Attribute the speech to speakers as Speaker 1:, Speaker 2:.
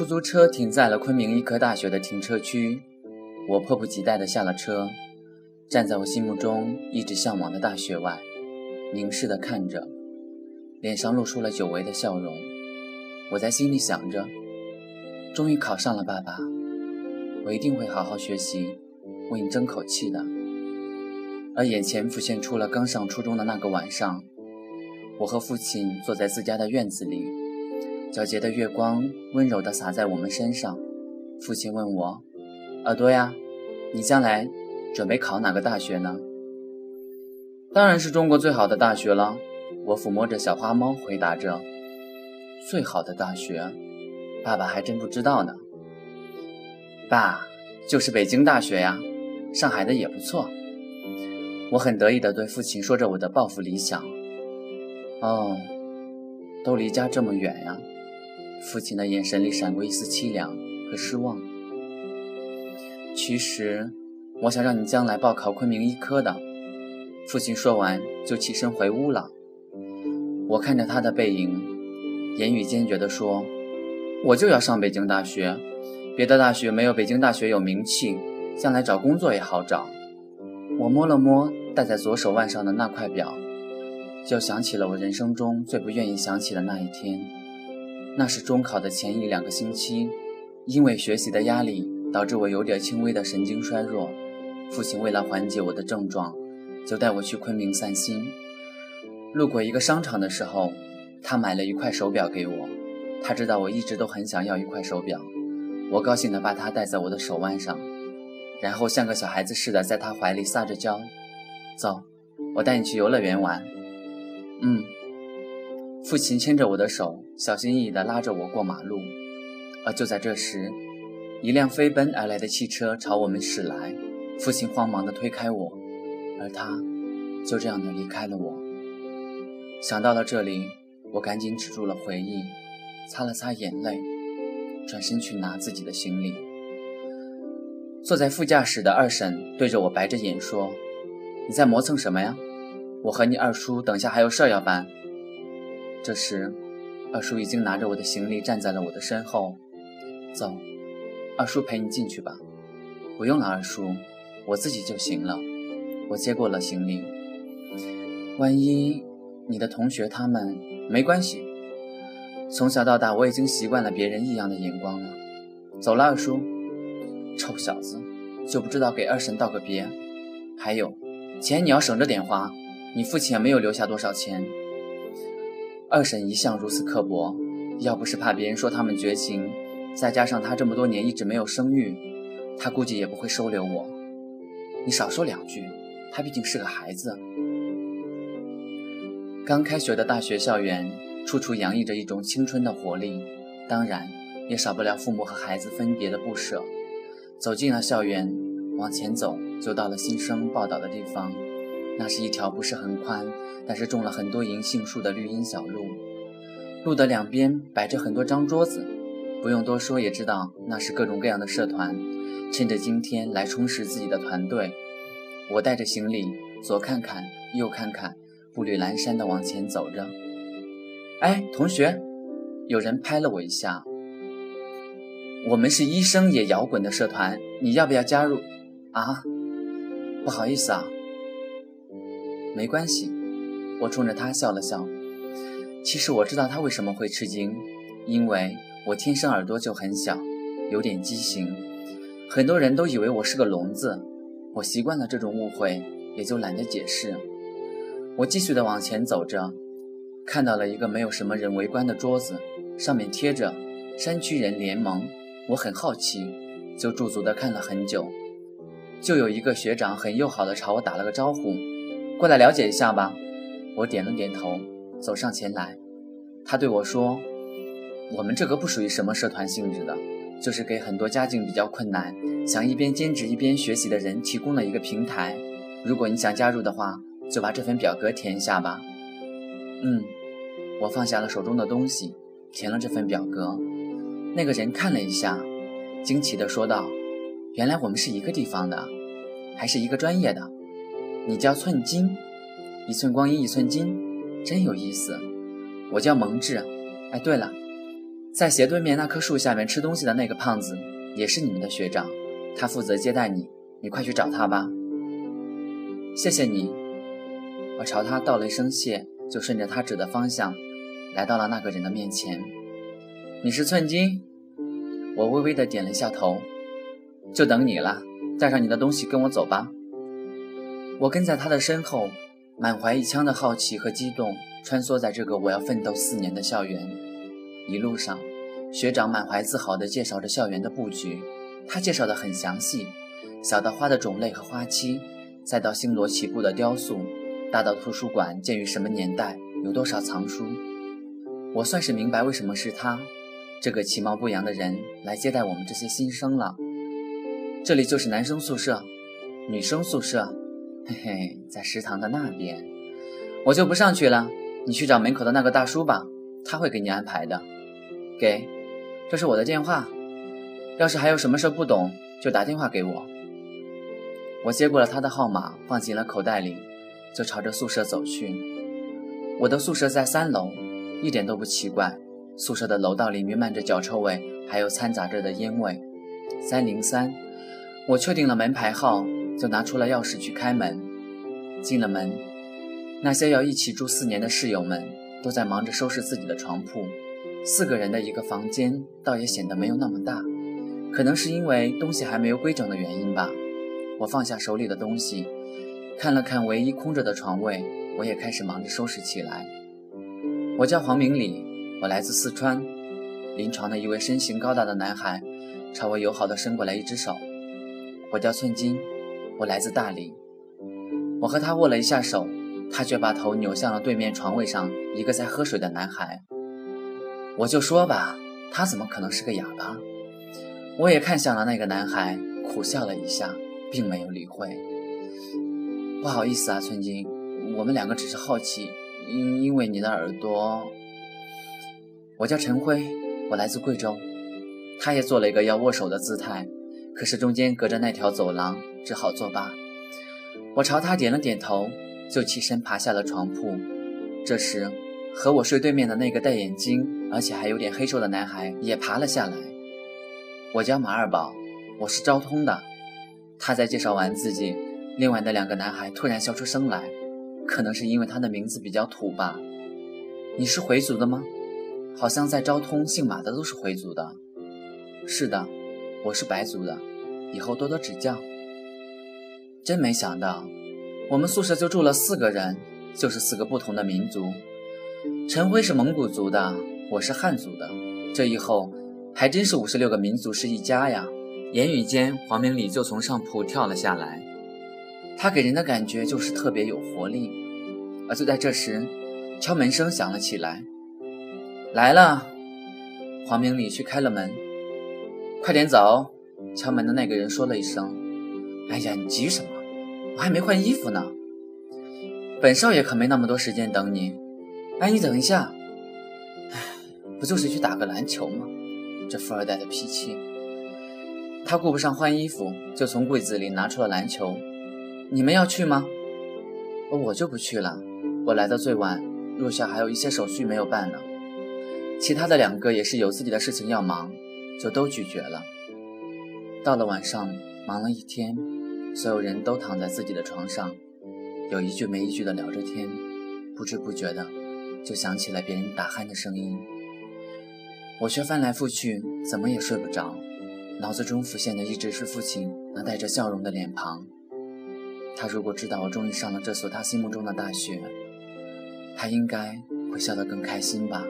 Speaker 1: 出租车停在了昆明医科大学的停车区，我迫不及待地下了车，站在我心目中一直向往的大学外，凝视地看着，脸上露出了久违的笑容。我在心里想着，终于考上了，爸爸，我一定会好好学习，为你争口气的。而眼前浮现出了刚上初中的那个晚上，我和父亲坐在自家的院子里。皎洁的月光温柔地洒在我们身上。父亲问我：“耳朵呀，你将来准备考哪个大学呢？”“当然是中国最好的大学了。”我抚摸着小花猫回答着。“最好的大学，爸爸还真不知道呢。”“爸，就是北京大学呀，上海的也不错。”我很得意地对父亲说着我的抱负理想。“哦，都离家这么远呀。”父亲的眼神里闪过一丝凄凉和失望。其实，我想让你将来报考昆明医科的。父亲说完就起身回屋了。我看着他的背影，言语坚决地说：“我就要上北京大学，别的大学没有北京大学有名气，将来找工作也好找。”我摸了摸戴在左手腕上的那块表，就想起了我人生中最不愿意想起的那一天。那是中考的前一两个星期，因为学习的压力，导致我有点轻微的神经衰弱。父亲为了缓解我的症状，就带我去昆明散心。路过一个商场的时候，他买了一块手表给我。他知道我一直都很想要一块手表，我高兴地把它戴在我的手腕上，然后像个小孩子似的在他怀里撒着娇。走，我带你去游乐园玩。嗯。父亲牵着我的手，小心翼翼地拉着我过马路。而就在这时，一辆飞奔而来的汽车朝我们驶来，父亲慌忙地推开我，而他就这样的离开了我。想到了这里，我赶紧止住了回忆，擦了擦眼泪，转身去拿自己的行李。坐在副驾驶的二婶对着我白着眼说：“你在磨蹭什么呀？我和你二叔等下还有事要办。”这时，二叔已经拿着我的行李站在了我的身后。走，二叔陪你进去吧。不用了，二叔，我自己就行了。我接过了行李。万一你的同学他们没关系。从小到大，我已经习惯了别人异样的眼光了。走了，二叔。臭小子，就不知道给二婶道个别。还有，钱你要省着点花。你父亲也没有留下多少钱。二婶一向如此刻薄，要不是怕别人说他们绝情，再加上她这么多年一直没有生育，她估计也不会收留我。你少说两句，她毕竟是个孩子。刚开学的大学校园，处处洋溢着一种青春的活力，当然也少不了父母和孩子分别的不舍。走进了校园，往前走就到了新生报道的地方。那是一条不是很宽，但是种了很多银杏树的绿荫小路，路的两边摆着很多张桌子，不用多说也知道那是各种各样的社团，趁着今天来充实自己的团队。我带着行李，左看看，右看看，步履蹒跚地往前走着。哎，同学，有人拍了我一下。我们是医生也摇滚的社团，你要不要加入？啊，不好意思啊。没关系，我冲着他笑了笑。其实我知道他为什么会吃惊，因为我天生耳朵就很小，有点畸形。很多人都以为我是个聋子，我习惯了这种误会，也就懒得解释。我继续的往前走着，看到了一个没有什么人围观的桌子，上面贴着“山区人联盟”。我很好奇，就驻足的看了很久。就有一个学长很友好的朝我打了个招呼。过来了解一下吧，我点了点头，走上前来。他对我说：“我们这个不属于什么社团性质的，就是给很多家境比较困难、想一边兼职一边学习的人提供了一个平台。如果你想加入的话，就把这份表格填一下吧。”嗯，我放下了手中的东西，填了这份表格。那个人看了一下，惊奇地说道：“原来我们是一个地方的，还是一个专业的。”你叫寸金，一寸光阴一寸金，真有意思。我叫蒙志。哎，对了，在斜对面那棵树下面吃东西的那个胖子，也是你们的学长，他负责接待你，你快去找他吧。谢谢你。我朝他道了一声谢，就顺着他指的方向，来到了那个人的面前。你是寸金？我微微的点了一下头。就等你了，带上你的东西跟我走吧。我跟在他的身后，满怀一腔的好奇和激动，穿梭在这个我要奋斗四年的校园。一路上，学长满怀自豪地介绍着校园的布局，他介绍得很详细，小到花的种类和花期，再到星罗棋布的雕塑，大到图书馆建于什么年代，有多少藏书。我算是明白为什么是他，这个其貌不扬的人来接待我们这些新生了。这里就是男生宿舍，女生宿舍，嘿嘿，在食堂的那边。我就不上去了，你去找门口的那个大叔吧，他会给你安排的。给，这是我的电话，要是还有什么事不懂，就打电话给我。我接过了他的号码，放进了口袋里，就朝着宿舍走去。我的宿舍在三楼，一点都不奇怪。宿舍的楼道里弥漫着脚臭味，还有掺杂着的烟味。三零三。我确定了门牌号，就拿出了钥匙去开门。进了门，那些要一起住四年的室友们都在忙着收拾自己的床铺。四个人的一个房间，倒也显得没有那么大。可能是因为东西还没有规整的原因吧。我放下手里的东西，看了看唯一空着的床位，我也开始忙着收拾起来。我叫黄明礼，我来自四川。临床的一位身形高大的男孩朝我友好地伸过来一只手。我叫寸金，我来自大理。我和他握了一下手，他却把头扭向了对面床位上一个在喝水的男孩。我就说吧，他怎么可能是个哑巴？我也看向了那个男孩，苦笑了一下，并没有理会。不好意思啊，寸金，我们两个只是好奇，因因为你的耳朵。我叫陈辉，我来自贵州。他也做了一个要握手的姿态。可是中间隔着那条走廊，只好作罢。我朝他点了点头，就起身爬下了床铺。这时，和我睡对面的那个戴眼镜，而且还有点黑瘦的男孩也爬了下来。我叫马二宝，我是昭通的。他在介绍完自己，另外的两个男孩突然笑出声来，可能是因为他的名字比较土吧。你是回族的吗？好像在昭通姓马的都是回族的。是的。我是白族的，以后多多指教。真没想到，我们宿舍就住了四个人，就是四个不同的民族。陈辉是蒙古族的，我是汉族的。这以后还真是五十六个民族是一家呀！言语间，黄明礼就从上铺跳了下来，他给人的感觉就是特别有活力。而就在这时，敲门声响了起来，来了。黄明礼去开了门。快点走！敲门的那个人说了一声：“哎呀，你急什么？我还没换衣服呢。本少爷可没那么多时间等你。哎，你等一下。哎，不就是去打个篮球吗？这富二代的脾气。”他顾不上换衣服，就从柜子里拿出了篮球。你们要去吗？我就不去了。我来的最晚，入校还有一些手续没有办呢。其他的两个也是有自己的事情要忙。就都拒绝了。到了晚上，忙了一天，所有人都躺在自己的床上，有一句没一句的聊着天，不知不觉的就想起了别人打鼾的声音。我却翻来覆去，怎么也睡不着，脑子中浮现的一直是父亲那带着笑容的脸庞。他如果知道我终于上了这所他心目中的大学，他应该会笑得更开心吧。